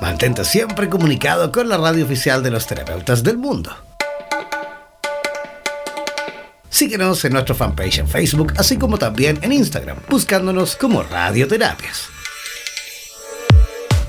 Mantente siempre comunicado con la radio oficial de los terapeutas del mundo. Síguenos en nuestro fanpage en Facebook, así como también en Instagram, buscándonos como Radioterapias.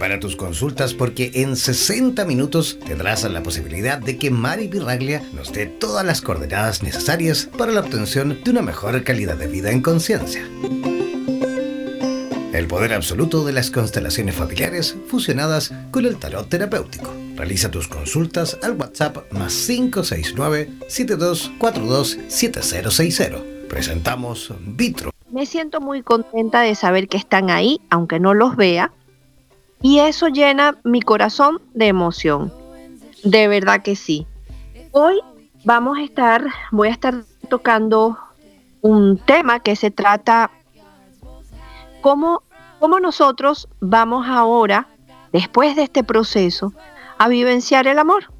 Prepara tus consultas porque en 60 minutos tendrás la posibilidad de que Mari Pirraglia nos dé todas las coordenadas necesarias para la obtención de una mejor calidad de vida en conciencia. El poder absoluto de las constelaciones familiares fusionadas con el tarot terapéutico. Realiza tus consultas al WhatsApp más 569-7242-7060. Presentamos Vitro. Me siento muy contenta de saber que están ahí, aunque no los vea, y eso llena mi corazón de emoción. De verdad que sí. Hoy vamos a estar, voy a estar tocando un tema que se trata cómo, cómo nosotros vamos ahora, después de este proceso, a vivenciar el amor.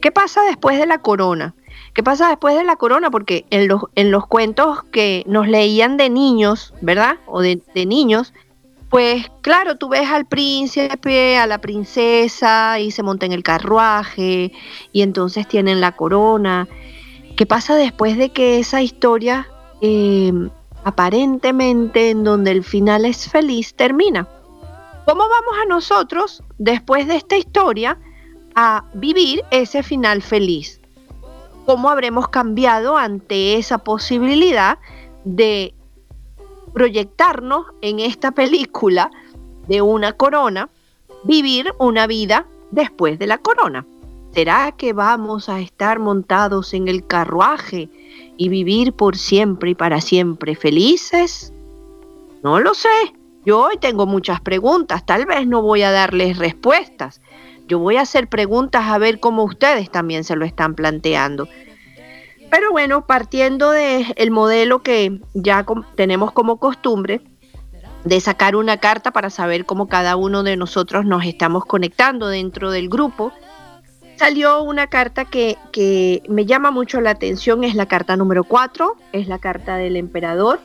¿Qué pasa después de la corona? ¿Qué pasa después de la corona? Porque en los, en los cuentos que nos leían de niños, ¿verdad? O de, de niños, pues claro, tú ves al príncipe, a la princesa y se monta en el carruaje y entonces tienen la corona. ¿Qué pasa después de que esa historia, em, aparentemente en donde el final es feliz, termina? ¿Cómo vamos a nosotros, después de esta historia, a vivir ese final feliz? ¿Cómo habremos cambiado ante esa posibilidad de proyectarnos en esta película de una corona, vivir una vida después de la corona. ¿Será que vamos a estar montados en el carruaje y vivir por siempre y para siempre felices? No lo sé. Yo hoy tengo muchas preguntas, tal vez no voy a darles respuestas. Yo voy a hacer preguntas a ver cómo ustedes también se lo están planteando. Pero bueno, partiendo del modelo que ya tenemos como costumbre, de sacar una carta para saber cómo cada uno de nosotros nos estamos conectando dentro del grupo, salió una carta que, que me llama mucho la atención, es la carta número 4, es la carta del emperador,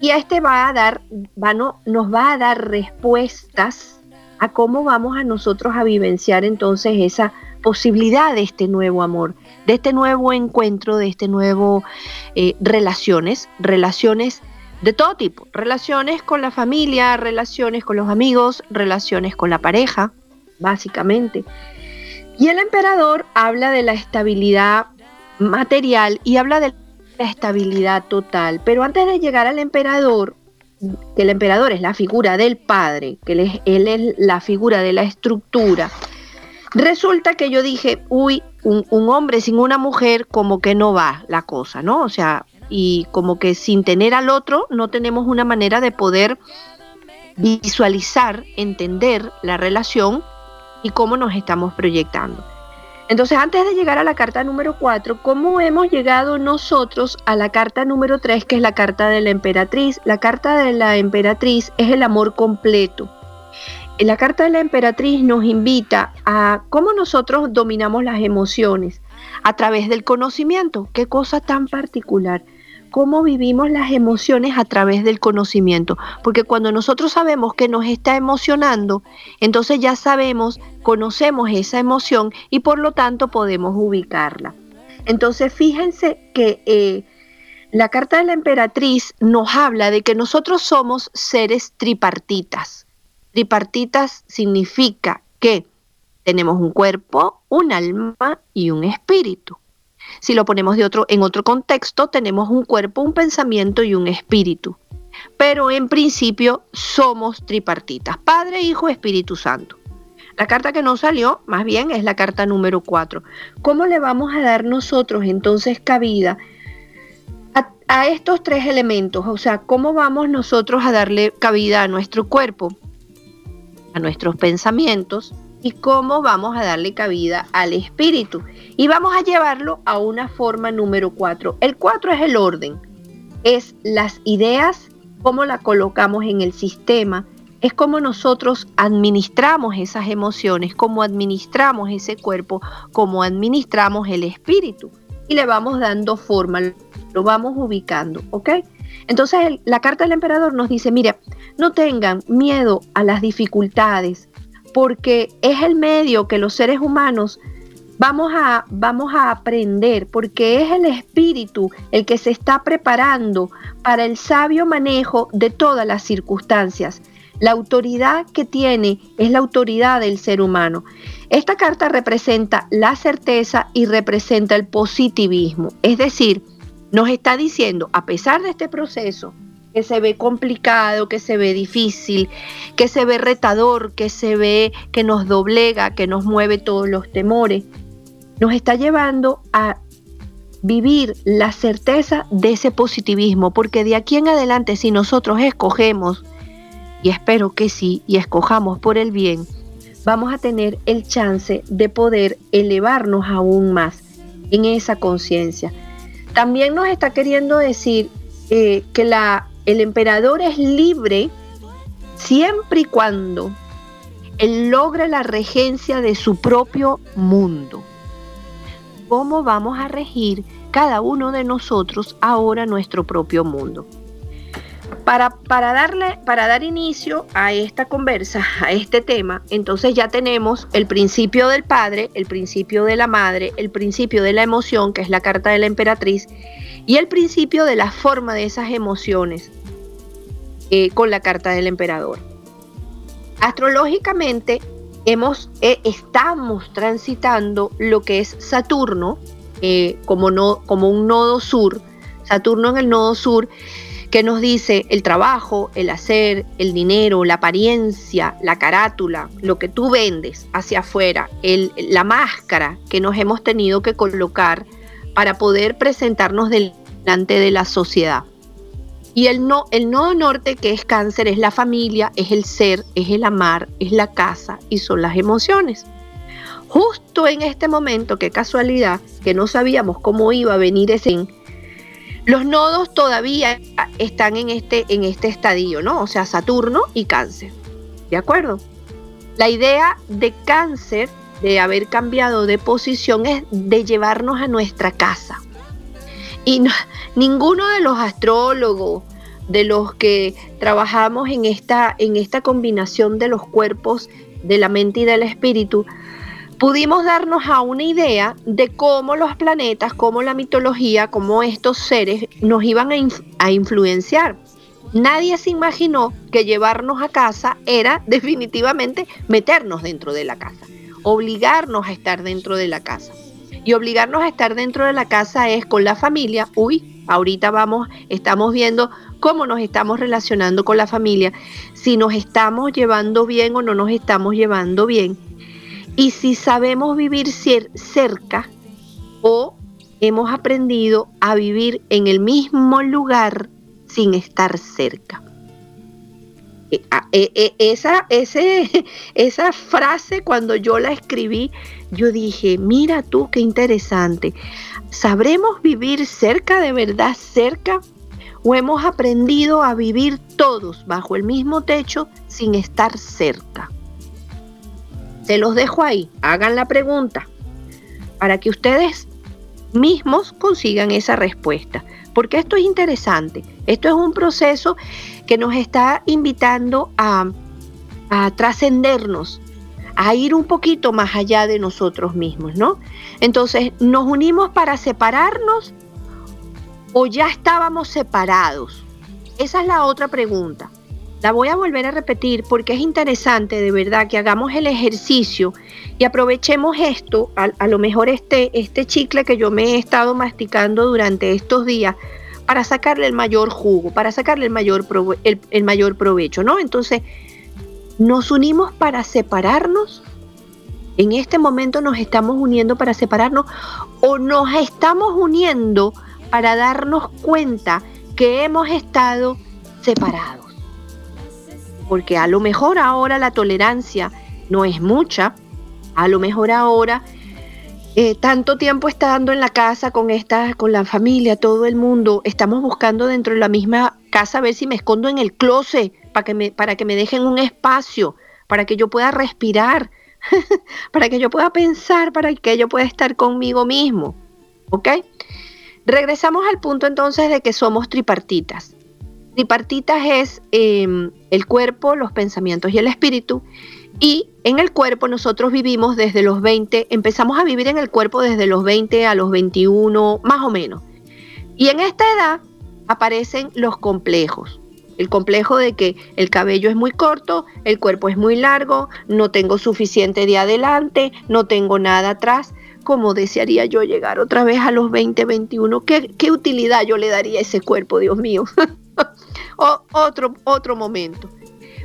y este va a dar, va no, nos va a dar respuestas a cómo vamos a nosotros a vivenciar entonces esa posibilidad de este nuevo amor, de este nuevo encuentro, de este nuevo eh, relaciones, relaciones de todo tipo, relaciones con la familia, relaciones con los amigos, relaciones con la pareja, básicamente. Y el emperador habla de la estabilidad material y habla de la estabilidad total. Pero antes de llegar al emperador, que el emperador es la figura del padre, que él es, él es la figura de la estructura, Resulta que yo dije, uy, un, hombre sin una mujer como que no va la cosa, ¿no? O sea, y como que sin tener al otro no tenemos una manera de poder visualizar, entender la relación y cómo nos estamos proyectando. Entonces, antes de llegar a la carta número 4, ¿cómo hemos llegado nosotros a la carta número 3, que es la carta de la emperatriz? La carta de la emperatriz es el amor completo. La carta de la emperatriz nos invita a cómo nosotros dominamos las emociones a través del conocimiento. Qué cosa tan particular cómo vivimos las emociones a través del conocimiento. Porque cuando nosotros sabemos que nos está emocionando, entonces ya sabemos, conocemos esa emoción y por lo tanto podemos ubicarla. Entonces fíjense que eh, la carta de la emperatriz nos habla de que nosotros somos seres tripartitas. Tripartitas significa que tenemos un cuerpo, un alma y un espíritu. Si lo ponemos de otro, en otro contexto, tenemos un cuerpo, un pensamiento y un espíritu. Pero en principio somos tripartitas, Padre, Hijo, Espíritu Santo. La carta que no salió, más bien, es la carta número 4. ¿Cómo le vamos a dar nosotros entonces cabida a, a, estos tres elementos? O sea, ¿cómo vamos nosotros a darle cabida a nuestro cuerpo, a nuestros pensamientos, y cómo vamos a darle cabida al espíritu. Y vamos a llevarlo a una forma número 4. El 4 es el orden, es las ideas, cómo la colocamos en el sistema, es cómo nosotros administramos esas emociones, cómo administramos ese cuerpo, cómo administramos el espíritu. Y le vamos dando forma, lo vamos ubicando, ¿ok? Entonces la carta del emperador nos dice, mira, no tengan miedo a las dificultades, porque es el medio que los seres humanos vamos a, vamos a aprender, porque es el espíritu el que se está preparando para el sabio manejo de todas las circunstancias. La autoridad que tiene es la autoridad del ser humano. Esta carta representa la certeza y representa el positivismo. Es decir, nos está diciendo, a pesar de este proceso, que se ve complicado, que se ve difícil, que se ve retador, que se ve que nos doblega, que nos mueve todos los temores, nos está llevando a vivir la certeza de ese positivismo, porque de aquí en adelante si nosotros escogemos, y espero que sí, y escojamos por el bien, vamos a tener el chance de poder elevarnos aún más en esa conciencia. También nos está queriendo decir eh, que la el emperador es libre siempre y cuando él logre la regencia de su propio mundo. ¿Cómo vamos a regir cada uno de nosotros ahora nuestro propio mundo? Para, para, darle, para dar inicio a esta conversa, a este tema, entonces ya tenemos el principio del padre, el principio de la madre, el principio de la emoción, que es la carta de la emperatriz, y el principio de la forma de esas emociones eh, con la carta del emperador. Astrológicamente eh, estamos transitando lo que es Saturno eh, como, un nodo sur, Saturno en el nodo sur, que nos dice el trabajo, el hacer, el dinero, la apariencia, la carátula, lo que tú vendes hacia afuera, la máscara que nos hemos tenido que colocar para poder presentarnos del de la sociedad. Y el, no, el nodo norte, que es cáncer, es la familia, es el ser, es el amar, es la casa y son las emociones. Justo en este momento, qué casualidad, que no sabíamos cómo iba a venir ese... Los nodos todavía están en este, en este estadio, ¿no? O sea, Saturno y cáncer. ¿De acuerdo? La idea de cáncer, de haber cambiado de posición, es de llevarnos a nuestra casa y ninguno de los astrólogos, de los que trabajamos en esta, en esta combinación de los cuerpos, de la mente y del espíritu, pudimos darnos a una idea de cómo los planetas, cómo la mitología, cómo estos seres nos iban a, a influenciar. Nadie se imaginó que llevarnos a casa era definitivamente meternos dentro de la casa, obligarnos a estar dentro de la casa. Y obligarnos a estar dentro de la casa es con la familia. Uy, ahorita vamos, estamos viendo cómo nos estamos relacionando con la familia, si nos estamos llevando bien o no nos estamos llevando bien. Y si sabemos vivir cerca o hemos aprendido a vivir en el mismo lugar sin estar cerca. E, e, esa, esa frase cuando yo la escribí, yo dije, mira tú qué interesante. ¿Sabremos vivir cerca de verdad, cerca? ¿O hemos aprendido a vivir todos bajo el mismo techo sin estar cerca? Se los dejo ahí, hagan la pregunta para que ustedes mismos consigan esa respuesta. Porque esto es interesante, esto es un proceso que nos está invitando a, a trascendernos, a ir un poquito más allá de nosotros mismos, ¿no? Entonces, ¿nos unimos para separarnos o ya estábamos separados? Esa es la otra pregunta. La voy a volver a repetir porque es interesante de verdad que hagamos el ejercicio y aprovechemos esto, a, lo mejor este, este chicle que yo me he estado masticando durante estos días, para sacarle el mayor jugo, para sacarle el mayor, el, mayor provecho, ¿no? Entonces, nos unimos para separarnos. En este momento nos estamos uniendo para separarnos o nos estamos uniendo para darnos cuenta que hemos estado separados. Porque a lo mejor ahora la tolerancia no es mucha, a lo mejor ahora eh, tanto tiempo estando en la casa con esta, con la familia, todo el mundo, estamos buscando dentro de la misma casa a ver si me escondo en el closet para que me, para que me dejen un espacio, para que yo pueda respirar, para que yo pueda pensar, para que yo pueda estar conmigo mismo. ¿Ok? Regresamos al punto entonces de que somos tripartitas. Tripartitas es em, el cuerpo, los pensamientos y el espíritu. Y en el cuerpo nosotros vivimos desde los 20, empezamos a vivir en el cuerpo desde los 20 a los 21, más o menos. Y en esta edad aparecen los complejos. El complejo de que el cabello es muy corto, el cuerpo es muy largo, no tengo suficiente de adelante, no tengo nada atrás. Como desearía yo llegar otra vez a los 20, 21? ¿Qué, qué utilidad yo le daría a ese cuerpo, Dios mío? otro, otro momento.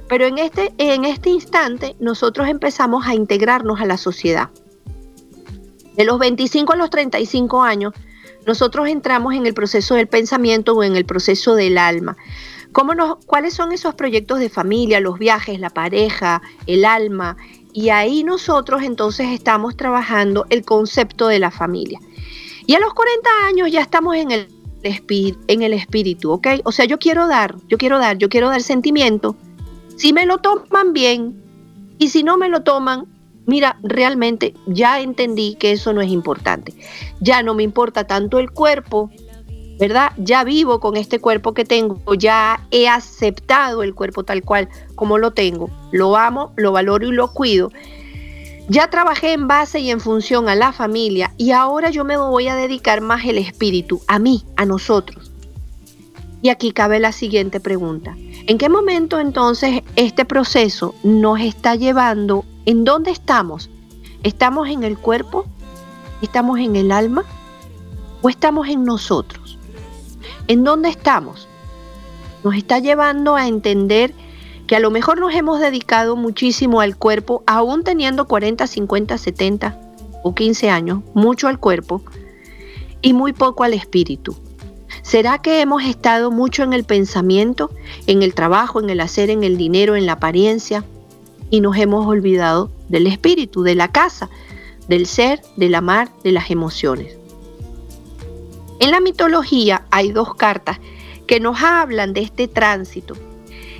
Pero en este, en este instante nosotros empezamos a integrarnos a la sociedad. De los 25 a los 35 años, nosotros entramos en el proceso del pensamiento o en el proceso del alma. ¿Cómo nos, ¿Cuáles son esos proyectos de familia, los viajes, la pareja, el alma? Y ahí nosotros entonces estamos trabajando el concepto de la familia. Y a los 40 años ya estamos en el, en el espíritu, ¿ok? O sea, yo quiero dar, yo quiero dar, yo quiero dar sentimiento, si me lo toman bien y si no me lo toman, mira, realmente ya entendí que eso no es importante. Ya no me importa tanto el cuerpo, ¿verdad? Ya vivo con este cuerpo que tengo, ya he aceptado el cuerpo tal cual como lo tengo, lo amo, lo valoro y lo cuido. Ya trabajé en base y en función a la familia y ahora yo me voy a dedicar más el espíritu, a mí, a nosotros. Y aquí cabe la siguiente pregunta. ¿En qué momento entonces este proceso nos está llevando? ¿En dónde estamos? ¿Estamos en el cuerpo? ¿Estamos en el alma? ¿O estamos en nosotros? ¿En dónde estamos? Nos está llevando a entender que a lo mejor nos hemos dedicado muchísimo al cuerpo, aún teniendo 40, 50, 70 o 15 años, mucho al cuerpo y muy poco al espíritu. ¿Será que hemos estado mucho en el pensamiento, en el trabajo, en el hacer, en el dinero, en la apariencia y nos hemos olvidado del espíritu, de la casa, del ser, del amar, de las emociones? En la mitología hay dos cartas que nos hablan de este tránsito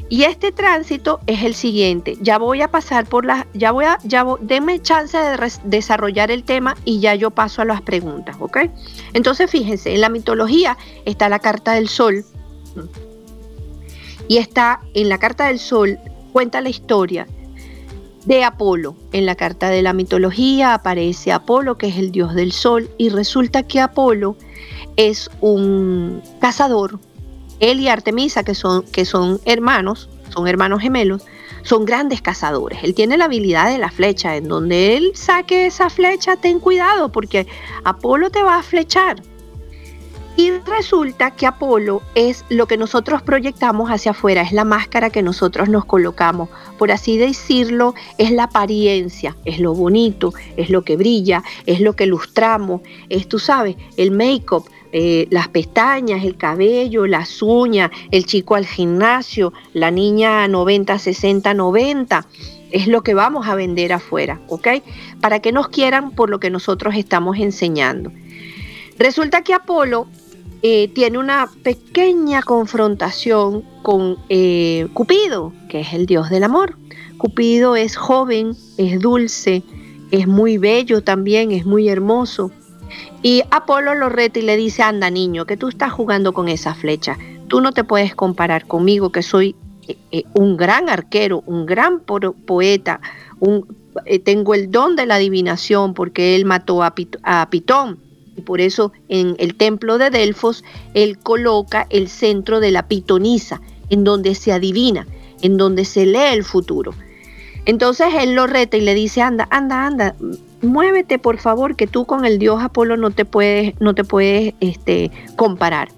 y este tránsito es el siguiente. Ya voy a pasar por las, ya voy a, ya denme chance de desarrollar el tema y ya yo paso a las preguntas, ¿ok? Entonces fíjense, en la mitología está la carta del sol y está en la carta del sol cuenta la historia de Apolo. En la carta de la mitología aparece Apolo, que es el dios del sol, y resulta que Apolo es un cazador él y Artemisa, que son, que son hermanos, son hermanos gemelos, son grandes cazadores. Él tiene la habilidad de la flecha. En donde él saque esa flecha, ten cuidado, porque Apolo te va a flechar. Y resulta que Apolo es lo que nosotros proyectamos hacia afuera, es la máscara que nosotros nos colocamos. Por así decirlo, es la apariencia, es lo bonito, es lo que brilla, es lo que lustramos, es, tú sabes, el make-up, eh, las pestañas, el cabello, las uñas, el chico al gimnasio, la niña 90, 60, 90 es lo que vamos a vender afuera, ¿ok? Para que nos quieran por lo que nosotros estamos enseñando. Resulta que Apolo eh, tiene una pequeña confrontación con eh, Cupido, que es el dios del amor. Cupido es joven, es dulce, es muy bello también, es muy hermoso. Y Apolo lo reta y le dice, anda niño, que tú estás jugando con esa flecha. Tú no te puedes comparar conmigo, que soy eh, un gran arquero, un gran poeta, tengo el don de la adivinación porque él mató a Pitón y por eso en el templo de Delfos él coloca el centro de la pitonisa, en donde se adivina, en donde se lee el futuro. Entonces él lo reta y le dice, anda, anda, anda, muévete por favor, que tú con el dios Apolo no te puedes, no te puedes este, comparar.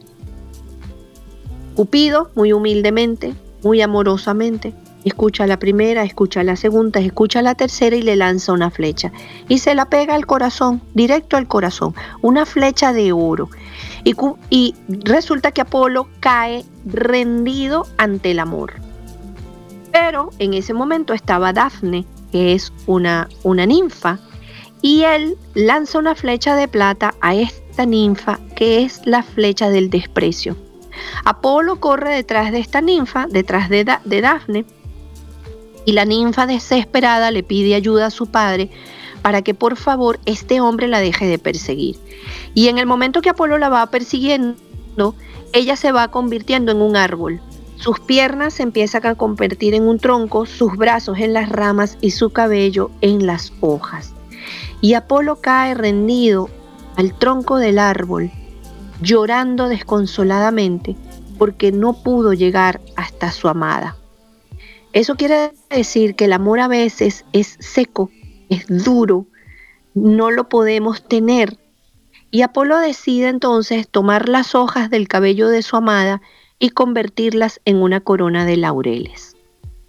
Cupido, muy humildemente, muy amorosamente, Escucha la primera, escucha la segunda, escucha la tercera y le lanza una flecha. Y se la pega al corazón, directo al corazón, una flecha de oro. Y, y resulta que Apolo cae rendido ante el amor. Pero en ese momento estaba Dafne, que es una, una ninfa, y él lanza una flecha de plata a esta ninfa, que es la flecha del desprecio. Apolo corre detrás de esta ninfa, detrás de, Dafne, y la ninfa desesperada le pide ayuda a su padre para que por favor este hombre la deje de perseguir. Y en el momento que Apolo la va persiguiendo, ella se va convirtiendo en un árbol. Sus piernas se empiezan a convertir en un tronco, sus brazos en las ramas y su cabello en las hojas. Y Apolo cae rendido al tronco del árbol, llorando desconsoladamente porque no pudo llegar hasta su amada. Eso quiere decir que el amor a veces es seco, es duro, no lo podemos tener. Y Apolo decide entonces tomar las hojas del cabello de su amada y convertirlas en una corona de laureles.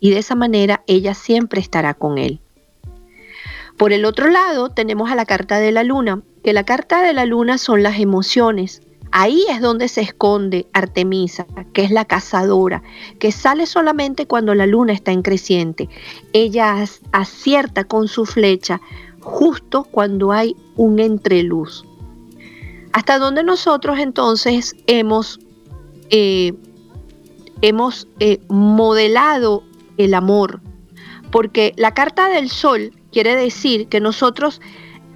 Y de esa manera ella siempre estará con él. Por el otro lado tenemos a la carta de la luna, que la carta de la luna son las emociones, Ahí es donde se esconde Artemisa, que es la cazadora, que sale solamente cuando la luna está en creciente. Ella acierta con su flecha justo cuando hay un entreluz. Hasta donde nosotros entonces hemos, eh, hemos eh, modelado el amor, porque la carta del sol quiere decir que nosotros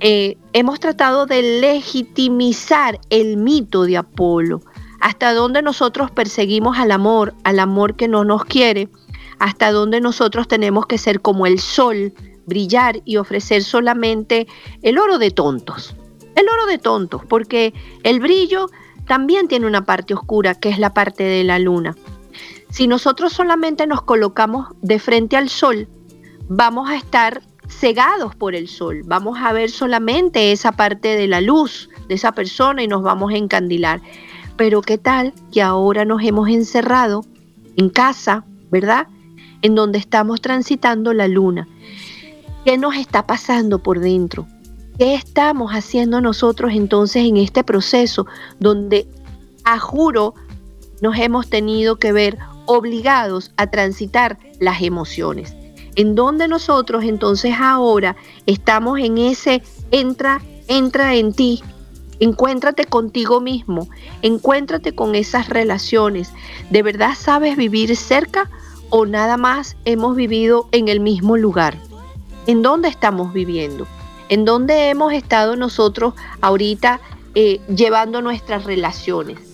eh, hemos tratado de legitimizar el mito de Apolo, hasta donde nosotros perseguimos al amor, al amor que no nos quiere, hasta donde nosotros tenemos que ser como el sol, brillar y ofrecer solamente el oro de tontos. El oro de tontos, porque el brillo también tiene una parte oscura, que es la parte de la luna. Si nosotros solamente nos colocamos de frente al sol, vamos a estar cegados por el sol. Vamos a ver solamente esa parte de la luz de esa persona y nos vamos a encandilar. Pero qué tal que ahora nos hemos encerrado en casa, ¿verdad? En donde estamos transitando la luna. ¿Qué nos está pasando por dentro? ¿Qué estamos haciendo nosotros entonces en este proceso donde, a juro, nos hemos tenido que ver obligados a transitar las emociones? En donde nosotros entonces ahora estamos en ese entra, entra en ti, encuéntrate contigo mismo, encuéntrate con esas relaciones. ¿De verdad sabes vivir cerca o nada más hemos vivido en el mismo lugar? ¿En dónde estamos viviendo? ¿En dónde hemos estado nosotros ahorita eh, llevando nuestras relaciones?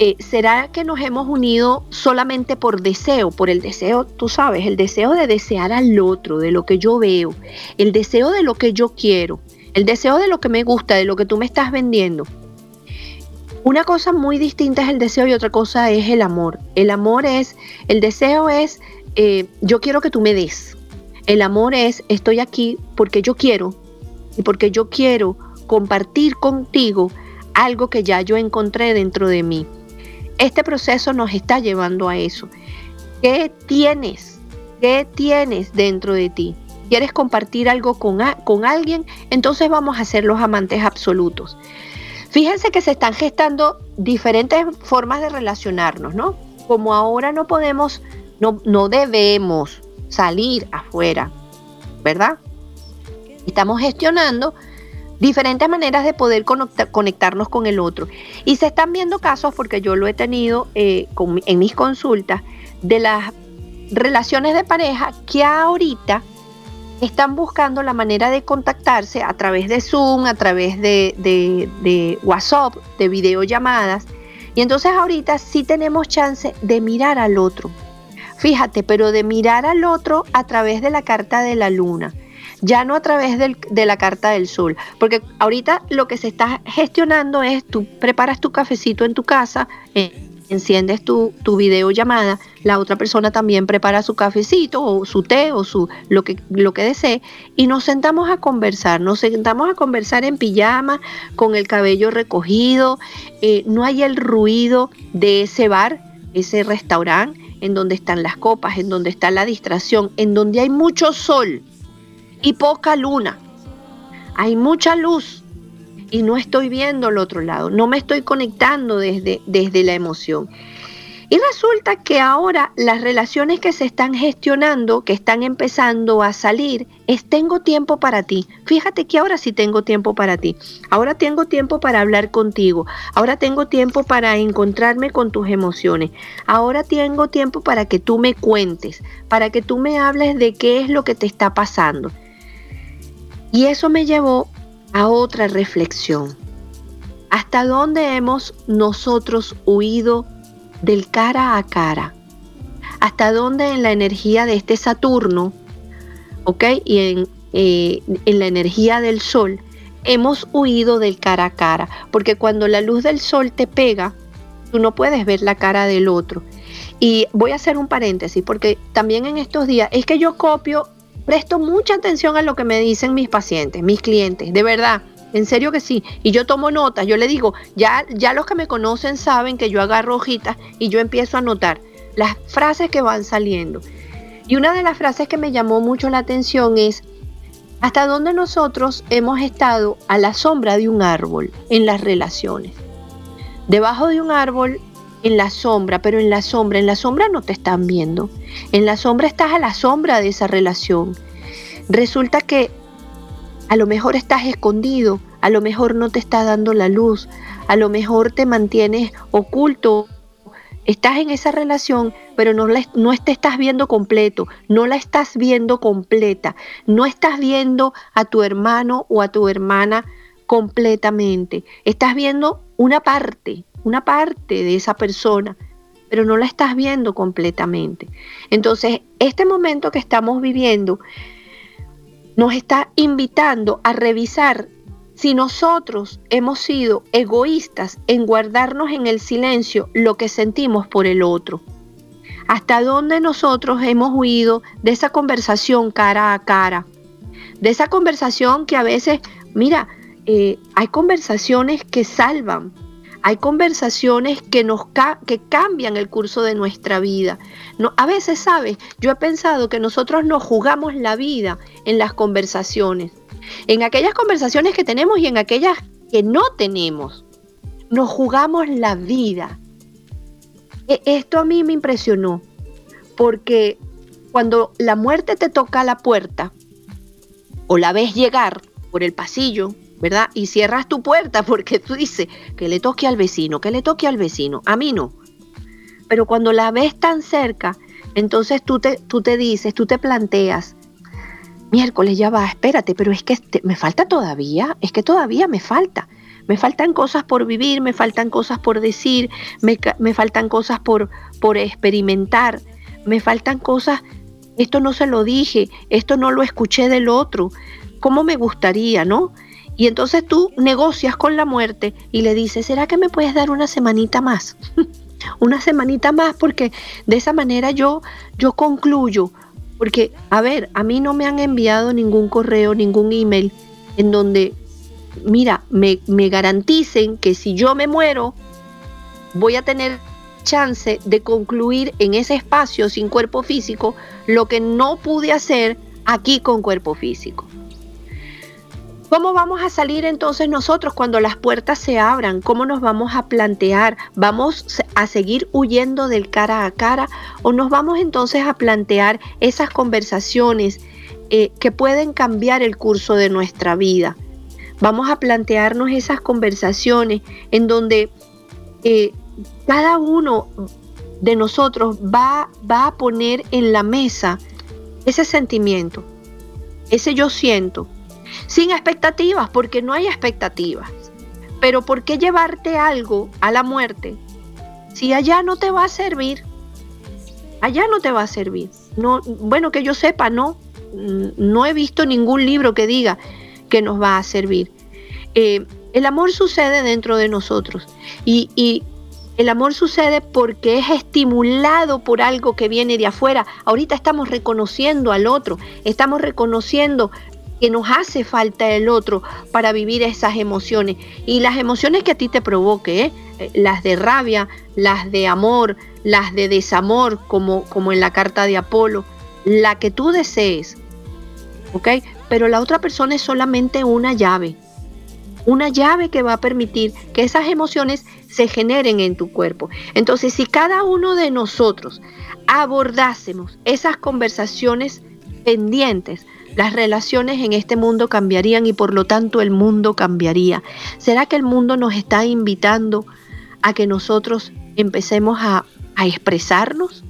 Eh, ¿será que nos hemos unido solamente por deseo? Por el deseo, tú sabes, el deseo de desear al otro, de lo que yo veo, el deseo de lo que yo quiero, el deseo de lo que me gusta, de lo que tú me estás vendiendo. Una cosa muy distinta es el deseo y otra cosa es el amor. El amor es, el deseo es, eh, yo quiero que tú me des. El amor es, estoy aquí porque yo quiero y porque yo quiero compartir contigo algo que ya yo encontré dentro de mí. Este proceso nos está llevando a eso. ¿Qué tienes? ¿Qué tienes dentro de ti? ¿Quieres compartir algo con, con alguien? Entonces vamos a ser los amantes absolutos. Fíjense que se están gestando diferentes formas de relacionarnos, ¿no? Como ahora no podemos, no, no debemos salir afuera, ¿verdad? Estamos gestionando diferentes maneras de poder conectarnos con el otro. Y se están viendo casos, porque yo lo he tenido eh, en mis consultas, de las relaciones de pareja que ahorita están buscando la manera de contactarse a través de Zoom, a través de, de WhatsApp, de videollamadas. Y entonces ahorita sí tenemos chance de mirar al otro. Fíjate, pero de mirar al otro a través de la carta de la luna ya no a través de la carta del sol, porque ahorita lo que se está gestionando es tú preparas tu cafecito en tu casa, eh, enciendes tu, tu videollamada, la otra persona también prepara su cafecito o su té o su lo que, lo que desee y nos sentamos a conversar, nos sentamos a conversar en pijama, con el cabello recogido, eh, no hay el ruido de ese bar, ese restaurante en donde están las copas, en donde está la distracción, en donde hay mucho sol y poca luna. Hay mucha luz y no estoy viendo el otro lado, no me estoy conectando desde, desde la emoción. Y resulta que ahora las relaciones que se están gestionando, que están empezando a salir, es tengo tiempo para ti. Fíjate que ahora sí tengo tiempo para ti. Ahora tengo tiempo para hablar contigo. Ahora tengo tiempo para encontrarme con tus emociones. Ahora tengo tiempo para que tú me cuentes, para que tú me hables de qué es lo que te está pasando. Y eso me llevó a otra reflexión. ¿Hasta dónde hemos nosotros huido del cara a cara? ¿Hasta dónde en la energía de este Saturno, ok? Y en, eh, en la energía del Sol, hemos huido del cara a cara? Porque cuando la luz del Sol te pega, tú no puedes ver la cara del otro. Y voy a hacer un paréntesis, porque también en estos días es que yo copio presto mucha atención a lo que me dicen mis pacientes, mis clientes, de verdad. En serio que sí. Y yo tomo notas. Yo le digo, ya, ya los que me conocen saben que yo agarro hojitas y yo empiezo a anotar las frases que van saliendo. Y una de las frases que me llamó mucho la atención es, ¿hasta dónde nosotros hemos estado a la sombra de un árbol en las relaciones? Debajo de un árbol en la sombra, pero en la sombra, en la sombra no te están viendo. En la sombra estás a la sombra de esa relación. Resulta que a lo mejor estás escondido, a lo mejor no te está dando la luz, a lo mejor te mantienes oculto. Estás en esa relación, pero no, la, no te estás viendo completo, no la estás viendo completa, no estás viendo a tu hermano o a tu hermana completamente. Estás viendo una parte, una parte de esa persona, pero no la estás viendo completamente. Entonces, este momento que estamos viviendo nos está invitando a revisar si nosotros hemos sido egoístas en guardarnos en el silencio lo que sentimos por el otro. Hasta dónde nosotros hemos huido de esa conversación cara a cara. De esa conversación que a veces, mira, eh, hay conversaciones que salvan, hay conversaciones que nos que cambian el curso de nuestra vida. A veces, ¿sabes? Yo he pensado que nosotros nos jugamos la vida en las conversaciones. En aquellas conversaciones que tenemos y en aquellas que no tenemos. Nos jugamos la vida. E, esto a mí me impresionó. Porque cuando la muerte te toca a la puerta o la ves llegar por el pasillo ¿verdad? Y cierras tu puerta porque tú dices que le toque al vecino, que le toque al vecino, a mí no. Pero cuando la ves tan cerca, entonces tú te, tú te dices, tú te planteas, miércoles ya va, espérate, pero es que este, me falta todavía, es que todavía me falta. Me faltan cosas por vivir, me faltan cosas por decir, me, me faltan cosas por, por experimentar, me faltan cosas, esto no se lo dije, esto no lo escuché del otro, ¿cómo me gustaría, no? Y entonces tú negocias con la muerte y le dices, ¿será que me puedes dar una semanita más? una semanita más porque de esa manera yo, yo concluyo. Porque, a ver, a mí no me han enviado ningún correo, ningún email en donde mira, me, me garanticen que si yo me muero, voy a tener chance de concluir en ese espacio sin cuerpo físico lo que no pude hacer aquí con cuerpo físico. ¿Cómo vamos a salir entonces nosotros cuando las puertas se abran? ¿Cómo nos vamos a plantear? ¿Vamos a seguir huyendo del cara a cara o nos vamos entonces a plantear esas conversaciones eh, que pueden cambiar el curso de nuestra vida? Vamos a plantearnos esas conversaciones en donde eh, cada uno de nosotros va, va a poner en la mesa ese sentimiento, ese yo siento sin expectativas, porque no hay expectativas. Pero ¿por qué llevarte algo a la muerte si allá no te va a servir? Allá no te va a servir. No, bueno, que yo sepa, no. No he visto ningún libro que diga que nos va a servir. Eh, el amor sucede dentro de nosotros y, y el amor sucede porque es estimulado por algo que viene de afuera. Ahorita estamos reconociendo al otro, estamos reconociendo que nos hace falta el otro para vivir esas emociones. Y las emociones que a ti te provoque, ¿eh? Eh, las de rabia, las de amor, las de desamor, como, como en la carta de Apolo, la que tú desees, ¿ok? Pero la otra persona es solamente una llave, una llave que va a permitir que esas emociones se generen en tu cuerpo. Entonces, si cada uno de nosotros abordásemos esas conversaciones pendientes, las relaciones en este mundo cambiarían y por lo tanto el mundo cambiaría. ¿Será que el mundo nos está invitando a que nosotros empecemos a, expresarnos?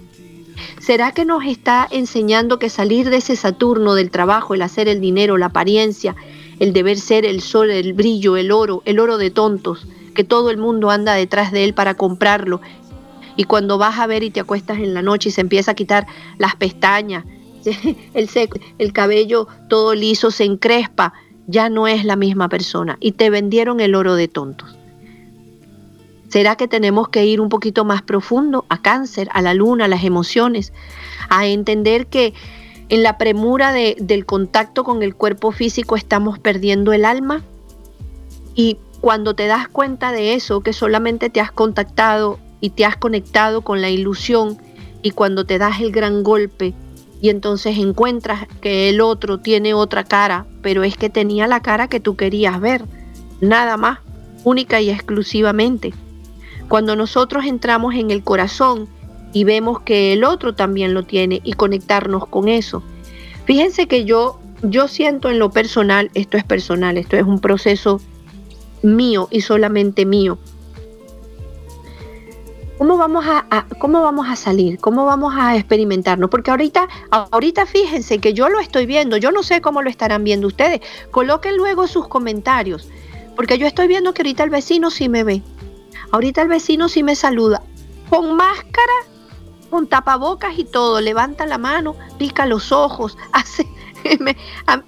¿Será que nos está enseñando que salir de ese Saturno del trabajo, el hacer el dinero, la apariencia, el deber ser, el sol, el brillo, el oro, el oro de tontos, que todo el mundo anda detrás de él para comprarlo? Y cuando vas a ver y te acuestas en la noche y se empieza a quitar las pestañas, el, el cabello todo liso se encrespa, ya no es la misma persona y te vendieron el oro de tontos. ¿Será que tenemos que ir un poquito más profundo a cáncer, a la luna, a las emociones, a entender que en la premura del contacto con el cuerpo físico estamos perdiendo el alma? Y cuando te das cuenta de eso, que solamente te has contactado y te has conectado con la ilusión, y cuando te das el gran golpe y entonces encuentras que el otro tiene otra cara, pero es que tenía la cara que tú querías ver, nada más, única y exclusivamente. Cuando nosotros entramos en el corazón y vemos que el otro también lo tiene y conectarnos con eso. Fíjense que yo yo siento en lo personal, esto es personal, esto es un proceso mío y solamente mío. ¿Cómo vamos a, cómo vamos a salir? ¿Cómo vamos a experimentarnos? Porque ahorita, ahorita fíjense que yo lo estoy viendo, yo no sé cómo lo estarán viendo ustedes. Coloquen luego sus comentarios, porque yo estoy viendo que ahorita el vecino sí me ve. Ahorita el vecino sí me saluda. Con máscara, con tapabocas y todo, levanta la mano, pica los ojos, hace,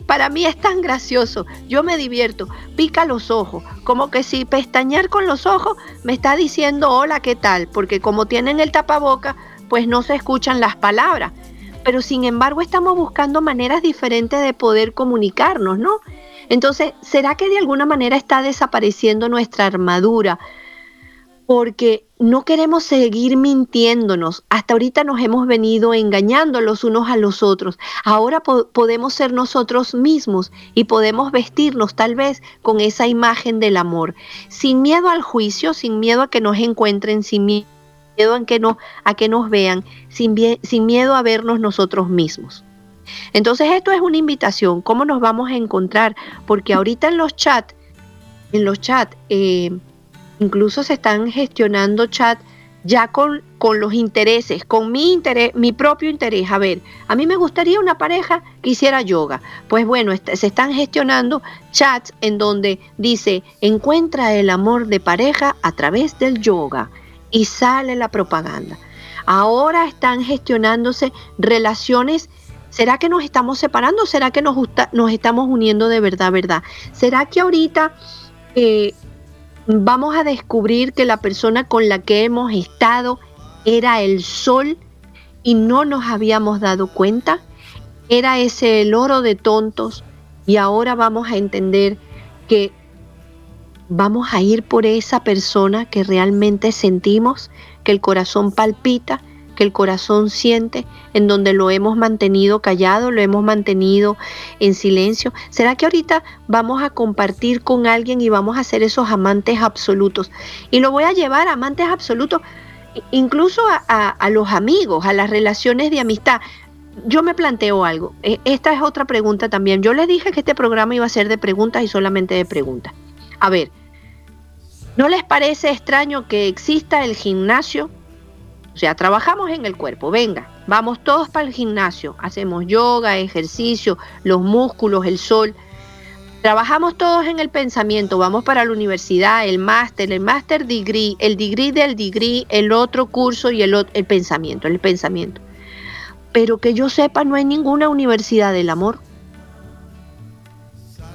para mí es tan gracioso, yo me divierto, pica los ojos, como que si pestañear con los ojos me está diciendo hola, ¿qué tal? Porque como tienen el tapaboca, pues no se escuchan las palabras. Pero sin embargo estamos buscando maneras diferentes de poder comunicarnos, ¿no? Entonces, ¿será que de alguna manera está desapareciendo nuestra armadura? Porque no queremos seguir mintiéndonos. Hasta ahorita nos hemos venido engañando los unos a los otros. Ahora podemos ser nosotros mismos y podemos vestirnos tal vez con esa imagen del amor, sin miedo al juicio, sin miedo a que nos encuentren, sin miedo a que, a que nos vean, sin, sin miedo a vernos nosotros mismos. Entonces esto es una invitación, ¿cómo nos vamos a encontrar? Porque ahorita en los chats, en los chats, eh, Incluso se están gestionando chat ya con, con los intereses, con mi interés, mi propio interés. A ver, a mí me gustaría una pareja que hiciera yoga. Pues bueno, se están gestionando chats en donde dice, encuentra el amor de pareja a través del yoga y sale la propaganda. Ahora están gestionándose relaciones ¿Será que nos estamos separando? ¿Será que nos, nos estamos uniendo de verdad, verdad? ¿Será que ahorita eh, vamos a descubrir que la persona con la que hemos estado era el sol y no nos habíamos dado cuenta. Era ese el oro de tontos y ahora vamos a entender que vamos a ir por esa persona que realmente sentimos, que el corazón palpita, que el corazón siente, en donde lo hemos mantenido callado, lo hemos mantenido en silencio. ¿Será que ahorita vamos a compartir con alguien y vamos a ser esos amantes absolutos? Y lo voy a llevar a amantes absolutos, incluso a, a los amigos, a las relaciones de amistad yo me planteo algo. E, esta es otra pregunta también. Yo les dije que este programa iba a ser de preguntas y solamente de preguntas. A ver, ¿no les parece extraño que exista el gimnasio? O sea, trabajamos en el cuerpo, venga, vamos todos para el gimnasio, hacemos yoga, ejercicio, los músculos, el sol. Trabajamos todos en el pensamiento, vamos para la universidad, el máster, el máster degree, el degree del degree, el otro curso y el, el pensamiento, el pensamiento. Pero que yo sepa, no hay ninguna universidad del amor.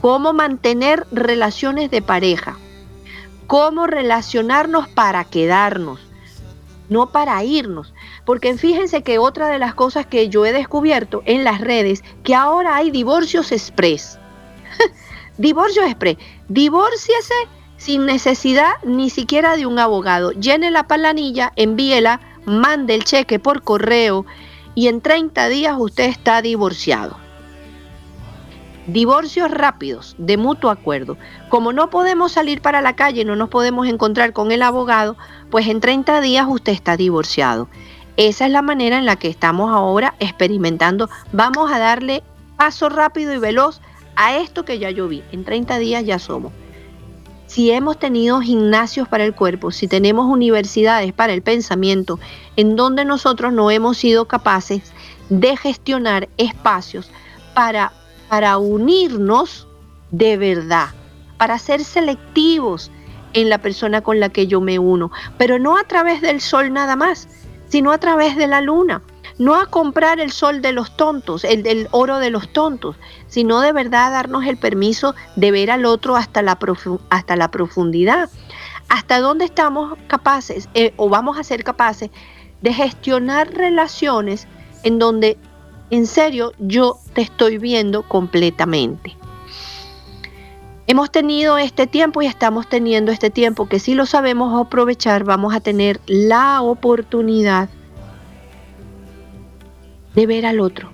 Cómo mantener relaciones de pareja, cómo relacionarnos para quedarnos, no para irnos. Porque fíjense que otra de las cosas que yo he descubierto en las redes, que ahora hay divorcios express. divorcios express. Divórciese sin necesidad ni siquiera de un abogado. Llene la palanilla, envíela, mande el cheque por correo y en 30 días usted está divorciado. Divorcios rápidos, de mutuo acuerdo. Como no podemos salir para la calle, no nos podemos encontrar con el abogado, pues en 30 días usted está divorciado. Esa es la manera en la que estamos ahora experimentando. Vamos a darle paso rápido y veloz a esto que ya yo vi. En 30 días ya somos si hemos tenido gimnasios para el cuerpo, si tenemos universidades para el pensamiento, en donde nosotros no hemos sido capaces de gestionar espacios para, para unirnos de verdad, para ser selectivos en la persona con la que yo me uno, pero no a través del sol nada más, sino a través de la luna, no a comprar el sol de los tontos, el del oro de los tontos, sino de verdad darnos el permiso de ver al otro hasta la, hasta la profundidad, hasta dónde estamos capaces eh, o vamos a ser capaces de gestionar relaciones en donde en serio yo te estoy viendo completamente. Hemos tenido este tiempo y estamos teniendo este tiempo que si lo sabemos aprovechar vamos a tener la oportunidad de ver al otro.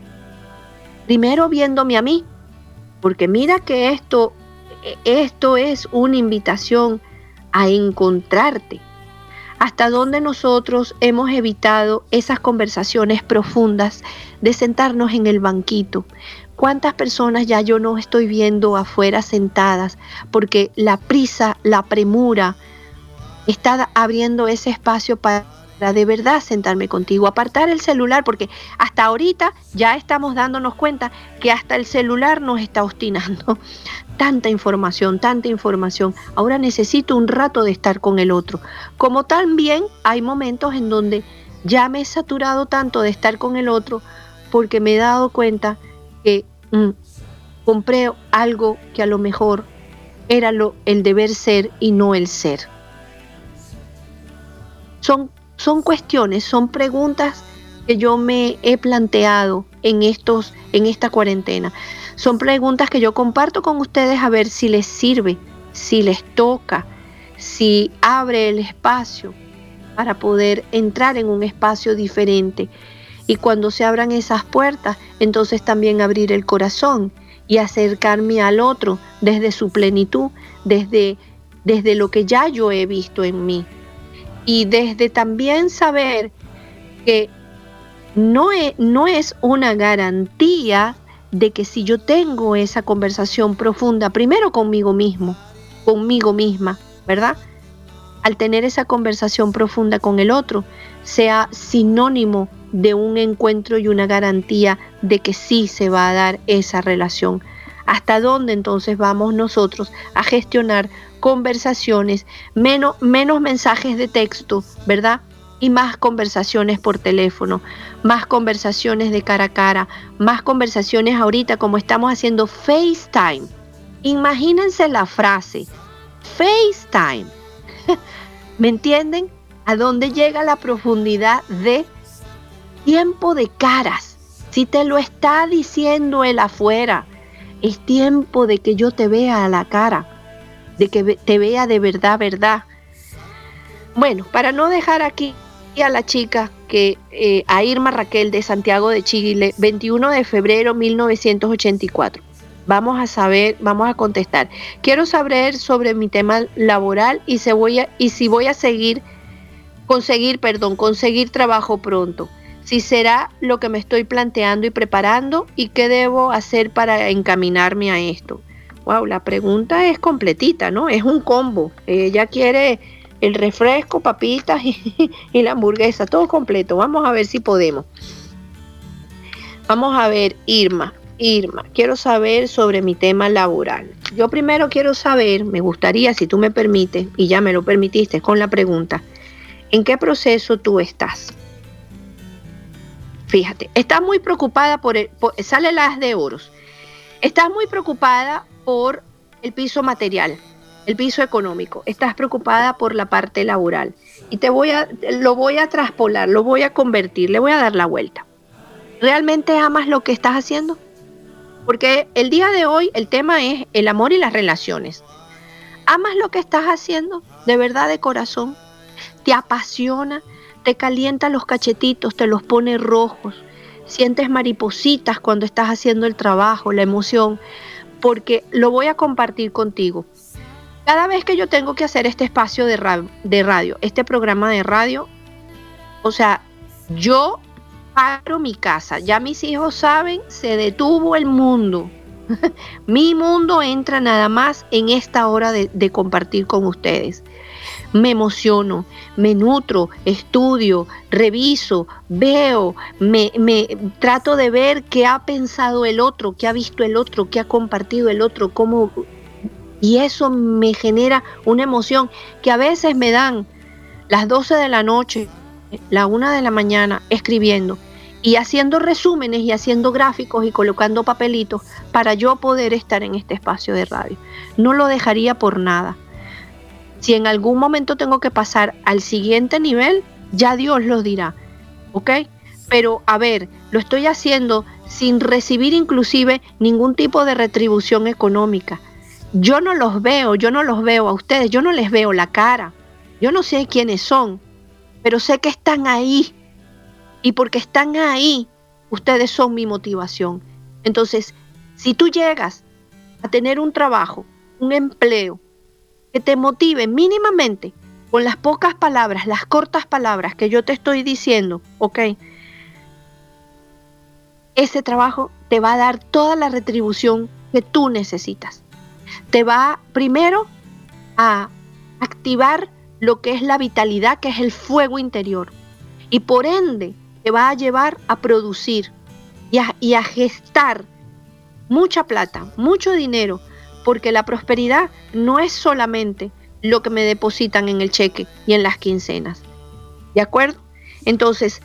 Primero viéndome a mí, porque mira que esto, esto es una invitación a encontrarte. Hasta donde nosotros hemos evitado esas conversaciones profundas de sentarnos en el banquito. ¿Cuántas personas ya yo no estoy viendo afuera sentadas porque la prisa, la premura está abriendo ese espacio para de verdad sentarme contigo, apartar el celular, porque hasta ahorita ya estamos dándonos cuenta que hasta el celular nos está obstinando. Tanta información, tanta información. Ahora necesito un rato de estar con el otro. Como también hay momentos en donde ya me he saturado tanto de estar con el otro porque me he dado cuenta que mm, compré algo que a lo mejor era lo, el deber ser y no el ser. Son son cuestiones, son preguntas que yo me he planteado en estos en esta cuarentena. Son preguntas que yo comparto con ustedes a ver si les sirve, si les toca, si abre el espacio para poder entrar en un espacio diferente. Y cuando se abran esas puertas, entonces también abrir el corazón y acercarme al otro desde su plenitud, desde, desde lo que ya yo he visto en mí y desde también saber que no es, no es una garantía de que si yo tengo esa conversación profunda, primero conmigo mismo, conmigo misma, ¿verdad? Al tener esa conversación profunda con el otro, sea sinónimo de un encuentro y una garantía de que sí se va a dar esa relación. ¿Hasta dónde entonces vamos nosotros a gestionar conversaciones, menos, menos mensajes de texto, ¿verdad? Y más conversaciones por teléfono, más conversaciones de cara a cara, más conversaciones ahorita como estamos haciendo FaceTime. Imagínense la frase, FaceTime. ¿Me entienden? ¿A dónde llega la profundidad de tiempo de caras? Si te lo está diciendo el afuera, es tiempo de que yo te vea a la cara de que te vea de verdad, verdad. Bueno, para no dejar aquí a la chica que eh, a Irma Raquel de Santiago de Chile, 21 de febrero 1984. Vamos a saber, vamos a contestar. Quiero saber sobre mi tema laboral y, se voy a, y si voy a seguir, conseguir, perdón, conseguir trabajo pronto. Si será lo que me estoy planteando y preparando y qué debo hacer para encaminarme a esto. Wow, la pregunta es completita, ¿no? Es un combo. Ella quiere el refresco, papitas y, la hamburguesa, todo completo. Vamos a ver si podemos. Vamos a ver, Irma. Irma, quiero saber sobre mi tema laboral. Yo primero quiero saber, me gustaría, si tú me permites, y ya me lo permitiste con la pregunta, ¿en qué proceso tú estás? Fíjate, estás muy preocupada por, el, sale las de oros. Estás muy preocupada por el piso material, el piso económico. Estás preocupada por la parte laboral. Y te voy a, lo voy a traspolar, lo voy a convertir, le voy a dar la vuelta. ¿Realmente amas lo que estás haciendo? Porque el día de hoy el tema es el amor y las relaciones. ¿Amas lo que estás haciendo de verdad de corazón? ¿Te apasiona? ¿Te calienta los cachetitos? ¿Te los pone rojos? ¿Sientes maripositas cuando estás haciendo el trabajo, la emoción? Porque lo voy a compartir contigo. Cada vez que yo tengo que hacer este espacio de radio, este programa de radio, o sea, yo paro mi casa. Ya mis hijos saben, se detuvo el mundo. mi mundo entra nada más en esta hora de compartir con ustedes. Me emociono, me nutro, estudio, reviso, veo, me, trato de ver qué ha pensado el otro, qué ha visto el otro, qué ha compartido el otro, cómo... Y eso me genera una emoción que a veces me dan las 12 de la noche, la 1 de la mañana, escribiendo y haciendo resúmenes y haciendo gráficos y colocando papelitos para yo poder estar en este espacio de radio. No lo dejaría por nada. Si en algún momento tengo que pasar al siguiente nivel, ya Dios lo dirá. ¿Ok? Pero a ver, lo estoy haciendo sin recibir inclusive ningún tipo de retribución económica. Yo no los veo, yo no los veo a ustedes, yo no les veo la cara. Yo no sé quiénes son, pero sé que están ahí y porque están ahí, ustedes son mi motivación. Entonces, si tú llegas a tener un trabajo, un empleo, que te motive mínimamente con las pocas palabras, las cortas palabras que yo te estoy diciendo, ¿ok? Ese trabajo te va a dar toda la retribución que tú necesitas. Te va primero a activar lo que es la vitalidad, que es el fuego interior. Y por ende, va a llevar a producir y a, y a gestar mucha plata, mucho dinero, porque la prosperidad no es solamente lo que me depositan en el cheque y en las quincenas. ¿De acuerdo? Entonces,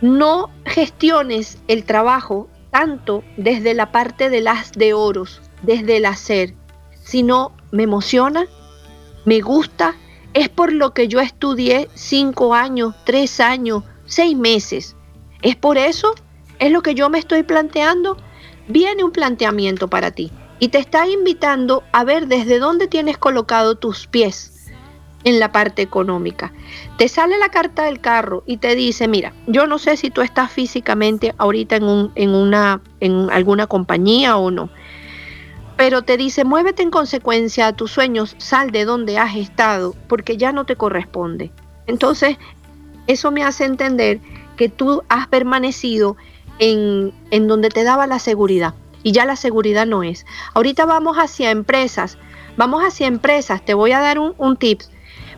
no gestiones el trabajo tanto desde la parte de las de oros, desde el hacer, sino me emociona, me gusta, es por lo que yo estudié cinco años, tres años, seis meses. ¿Es por eso? ¿Es lo que yo me estoy planteando? Viene un planteamiento para ti y te está invitando a ver desde dónde tienes colocado tus pies en la parte económica. Te sale la carta del carro y te dice, mira, yo no sé si tú estás físicamente ahorita en, en, una, en alguna compañía o no, pero te dice, muévete en consecuencia a tus sueños, sal de donde has estado, porque ya no te corresponde. Entonces, eso me hace entender que tú has permanecido en, donde te daba la seguridad y ya la seguridad no es. Ahorita vamos hacia empresas, vamos hacia empresas, te voy a dar un, un tip,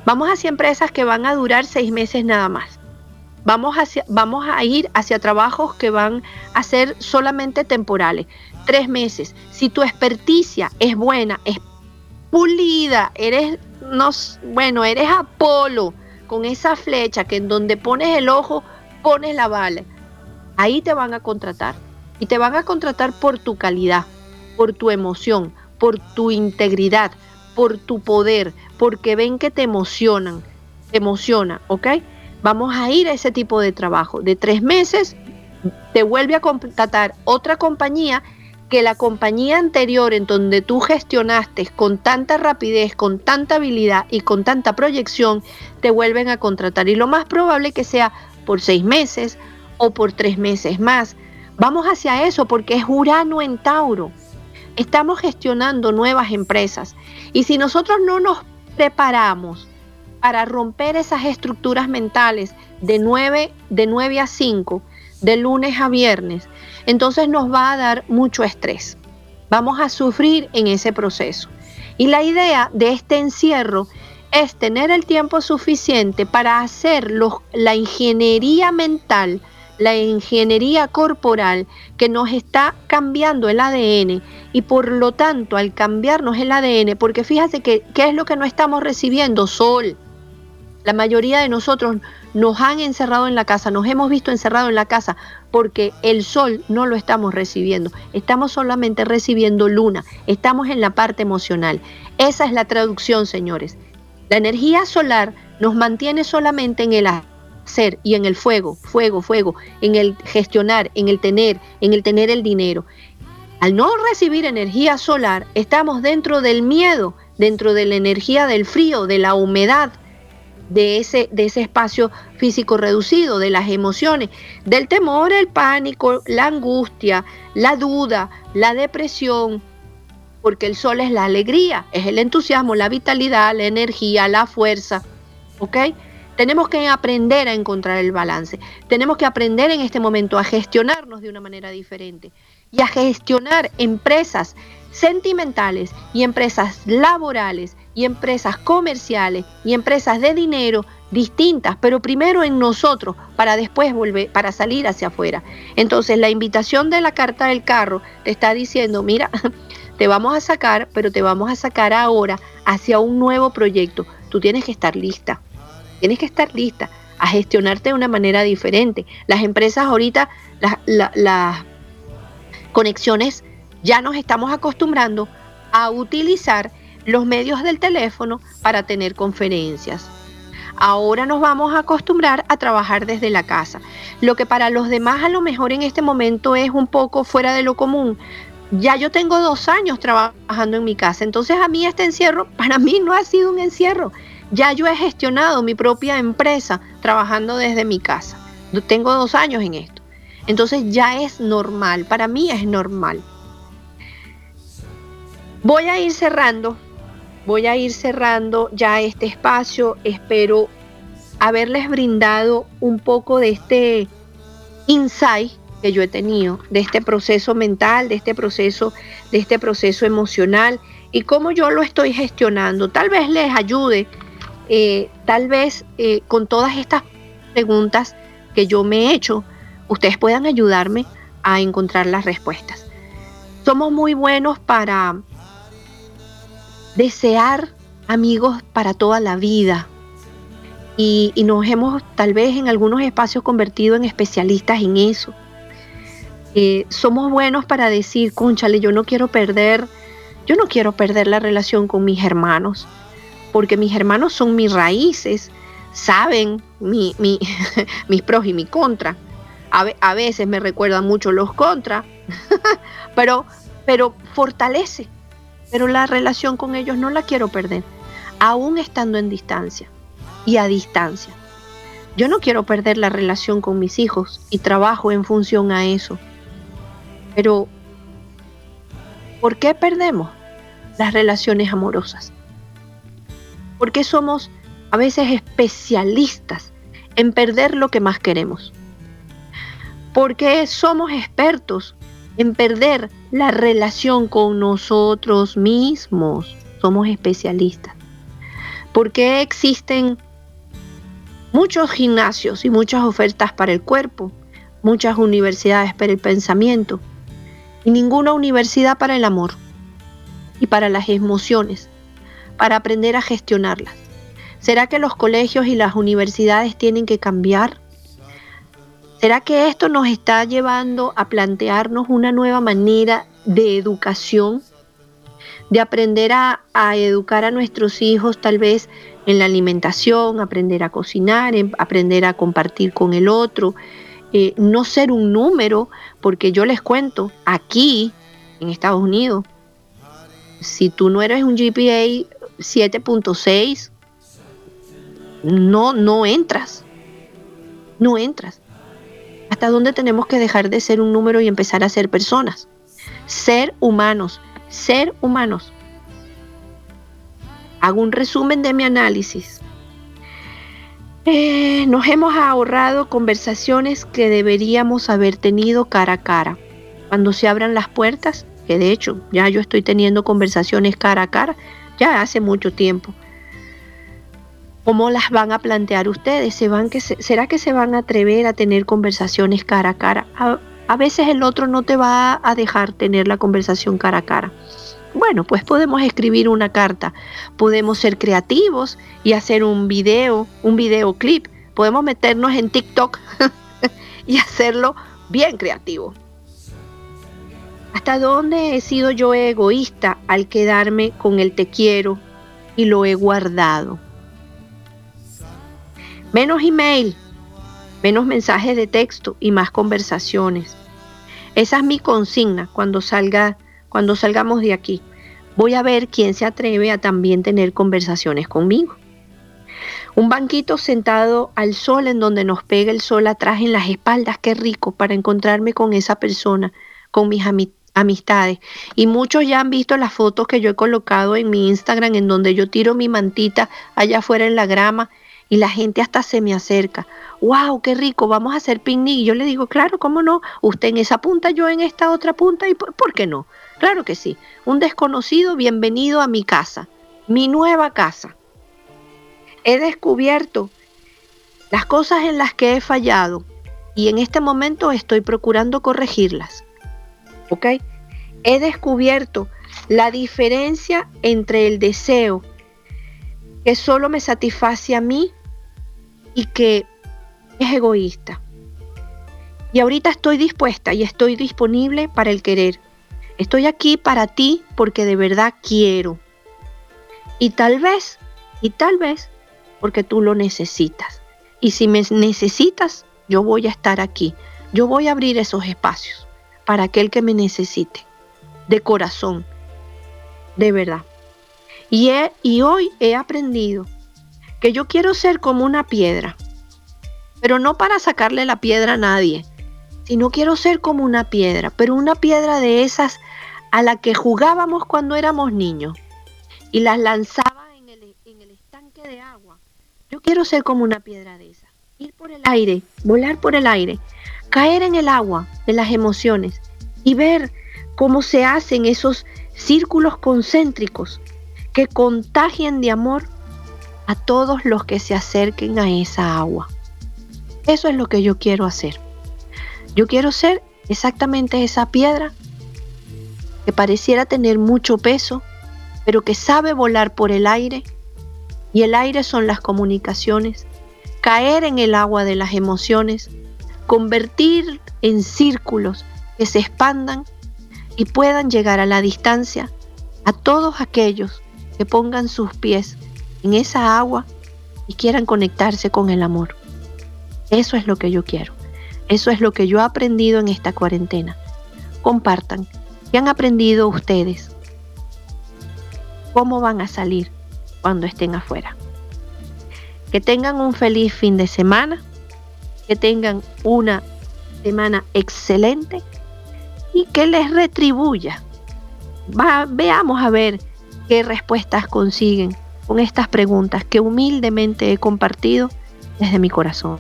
vamos hacia empresas que van a durar seis meses nada más. Vamos, hacia, vamos a ir hacia trabajos que van a ser solamente temporales, tres meses. Si tu experticia es buena, es pulida, eres, no, bueno, eres Apolo, con esa flecha que en donde pones el ojo, pones la bala. Ahí te van a contratar. Y te van a contratar por tu calidad, por tu emoción, por tu integridad, por tu poder, porque ven que te emocionan, te emociona, ¿ok? Vamos a ir a ese tipo de trabajo. De tres meses, te vuelve a contratar otra compañía que la compañía anterior en donde tú gestionaste con tanta rapidez, con tanta habilidad y con tanta proyección, te vuelven a contratar. Y lo más probable que sea por seis meses o por tres meses más. Vamos hacia eso porque es Urano en Tauro. Estamos gestionando nuevas empresas. Y si nosotros no nos preparamos para romper esas estructuras mentales de 9, de 9 a 5, de lunes a viernes, entonces nos va a dar mucho estrés. Vamos a sufrir en ese proceso. Y la idea de este encierro es tener el tiempo suficiente para hacer la ingeniería mental, la ingeniería corporal que nos está cambiando el ADN y por lo tanto al cambiarnos el ADN, porque fíjate que qué es lo que no estamos recibiendo, sol. La mayoría de nosotros nos han encerrado en la casa, nos hemos visto encerrado en la casa porque el sol no lo estamos recibiendo, estamos solamente recibiendo luna, estamos en la parte emocional. Esa es la traducción, señores. La energía solar nos mantiene solamente en el hacer y en el fuego, fuego, fuego, en el gestionar, en el tener, en el tener el dinero. Al no recibir energía solar, estamos dentro del miedo, dentro de la energía del frío, de la humedad, de ese, de ese espacio físico reducido, de las emociones, del temor, el pánico, la angustia, la duda, la depresión, porque el sol es la alegría, es el entusiasmo, la vitalidad, la energía, la fuerza, ¿ok? Tenemos que aprender a encontrar el balance, tenemos que aprender en este momento a gestionarnos de una manera diferente y a gestionar empresas sentimentales y empresas laborales y empresas comerciales y empresas de dinero distintas, pero primero en nosotros para después volver, para salir hacia afuera. Entonces la invitación de la carta del carro te está diciendo, mira, te vamos a sacar, pero te vamos a sacar ahora hacia un nuevo proyecto. Tú tienes que estar lista, tienes que estar lista a gestionarte de una manera diferente. Las empresas ahorita, las conexiones ya nos estamos acostumbrando a utilizar los medios del teléfono para tener conferencias. Ahora nos vamos a acostumbrar a trabajar desde la casa, lo que para los demás a lo mejor en este momento es un poco fuera de lo común. Ya yo tengo dos años trabajando en mi casa, entonces a mí este encierro para mí no ha sido un encierro. Ya yo he gestionado mi propia empresa trabajando desde mi casa. Tengo dos años en esto. Entonces ya es normal, para mí es normal. Voy a ir cerrando, voy a ir cerrando ya este espacio. Espero haberles brindado un poco de este insight que yo he tenido, de este proceso mental, de este proceso, de este proceso emocional y cómo yo lo estoy gestionando. Tal vez les ayude, eh, tal vez eh, con todas estas preguntas que yo me he hecho, ustedes puedan ayudarme a encontrar las respuestas. Somos muy buenos para desear amigos para toda la vida. Y, nos hemos tal vez en algunos espacios convertido en especialistas en eso. Eh, somos buenos para decir, conchale, yo no quiero perder, yo no quiero perder la relación con mis hermanos, porque mis hermanos son mis raíces, saben mi, mis pros y mi contra. A, a veces me recuerdan mucho los contras, pero, pero fortalece pero la relación con ellos no la quiero perder, aún estando en distancia y a distancia. Yo no quiero perder la relación con mis hijos y trabajo en función a eso. Pero, ¿por qué perdemos las relaciones amorosas? ¿Por qué somos a veces especialistas en perder lo que más queremos? ¿Por qué somos expertos en perder la relación con nosotros mismos. Somos especialistas. ¿Por qué existen muchos gimnasios y muchas ofertas para el cuerpo? Muchas universidades para el pensamiento y ninguna universidad para el amor y para las emociones, para aprender a gestionarlas. ¿Será que los colegios y las universidades tienen que cambiar? ¿Será que esto nos está llevando a plantearnos una nueva manera de educación? De aprender a, educar a nuestros hijos tal vez en la alimentación, aprender a cocinar, aprender a compartir con el otro, eh, no ser un número, porque yo les cuento, aquí en Estados Unidos. Si tú no eres un GPA 7.6, no, no entras. No entras. ¿Hasta dónde tenemos que dejar de ser un número y empezar a ser personas? Ser humanos, ser humanos. Hago un resumen de mi análisis. Eh, nos hemos ahorrado conversaciones que deberíamos haber tenido cara a cara. Cuando se abran las puertas, que de hecho ya yo estoy teniendo conversaciones cara a cara, ya hace mucho tiempo. ¿Cómo las van a plantear ustedes? ¿Se van que ¿Será que se van a atrever a tener conversaciones cara a cara? a veces el otro no te va a dejar tener la conversación cara a cara. Bueno, pues podemos escribir una carta, podemos ser creativos y hacer un video, un videoclip, podemos meternos en TikTok y hacerlo bien creativo. ¿Hasta dónde he sido yo egoísta al quedarme con el te quiero y lo he guardado? Menos email, menos mensajes de texto y más conversaciones. Esa es mi consigna cuando salga cuando salgamos de aquí. Voy a ver quién se atreve a también tener conversaciones conmigo. Un banquito sentado al sol en donde nos pega el sol atrás en las espaldas, qué rico para encontrarme con esa persona, con mis amistades. Y muchos ya han visto las fotos que yo he colocado en mi Instagram en donde yo tiro mi mantita allá afuera en la grama y la gente hasta se me acerca. ¡Wow! ¡Qué rico! Vamos a hacer picnic. Yo le digo, claro, ¿cómo no? Usted en esa punta, yo en esta otra punta. ¿Y por, qué no? Claro que sí. Un desconocido, bienvenido a mi casa, mi nueva casa. He descubierto las cosas en las que he fallado y en este momento estoy procurando corregirlas. ¿Ok? He descubierto la diferencia entre el deseo que solo me satisface a mí y que es egoísta. Y ahorita estoy dispuesta y estoy disponible para el querer. Estoy aquí para ti porque de verdad quiero. Y tal vez, y tal vez, porque tú lo necesitas. Y si me necesitas, yo voy a estar aquí. Yo voy a abrir esos espacios para aquel que me necesite. De corazón. De verdad. Y, y hoy he aprendido que yo quiero ser como una piedra, pero no para sacarle la piedra a nadie, sino quiero ser como una piedra, pero una piedra de esas a la que jugábamos cuando éramos niños y las lanzaba en el, en el estanque de agua. Yo quiero ser como una piedra de esas, ir por el aire, volar por el aire, caer en el agua de las emociones y ver cómo se hacen esos círculos concéntricos que contagien de amor a todos los que se acerquen a esa agua. Eso es lo que yo quiero hacer. Yo quiero ser exactamente esa piedra que pareciera tener mucho peso, pero que sabe volar por el aire, y el aire son las comunicaciones, caer en el agua de las emociones, convertir en círculos que se expandan y puedan llegar a la distancia a todos aquellos que pongan sus pies en esa agua y quieran conectarse con el amor. Eso es lo que yo quiero. Eso es lo que yo he aprendido en esta cuarentena. Compartan. ¿Qué han aprendido ustedes? ¿Cómo van a salir cuando estén afuera? Que tengan un feliz fin de semana. Que tengan una semana excelente y que les retribuya. veamos a ver qué respuestas consiguen con estas preguntas que humildemente he compartido desde mi corazón.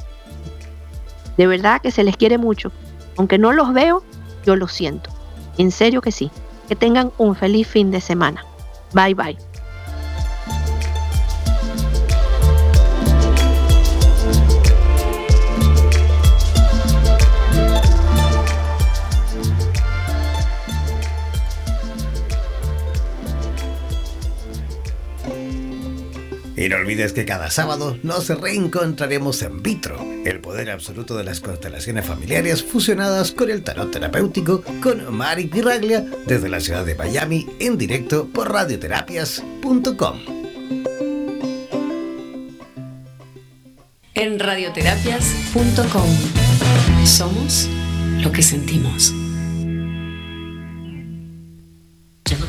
De verdad que se les quiere mucho. Aunque no los veo, yo los siento. En serio que sí. Que tengan un feliz fin de semana. Bye bye. Olvides que cada sábado nos reencontraremos en Vitro, el poder absoluto de las constelaciones familiares fusionadas con el tarot terapéutico con Mari Pirraglia desde la ciudad de Miami en directo por radioterapias.com. En radioterapias.com somos lo que sentimos.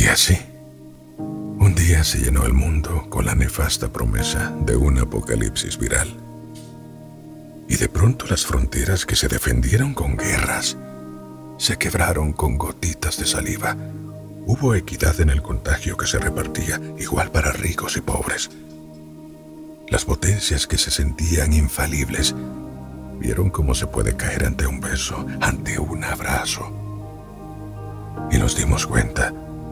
Y así, un día se llenó el mundo con la nefasta promesa de un apocalipsis viral. Y de pronto las fronteras que se defendieron con guerras se quebraron con gotitas de saliva. Hubo equidad en el contagio que se repartía, igual para ricos y pobres. Las potencias que se sentían infalibles vieron cómo se puede caer ante un beso, ante un abrazo. Y nos dimos cuenta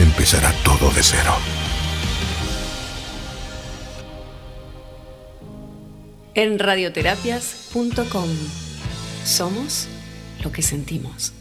empezará todo de cero. En radioterapias.com somos lo que sentimos.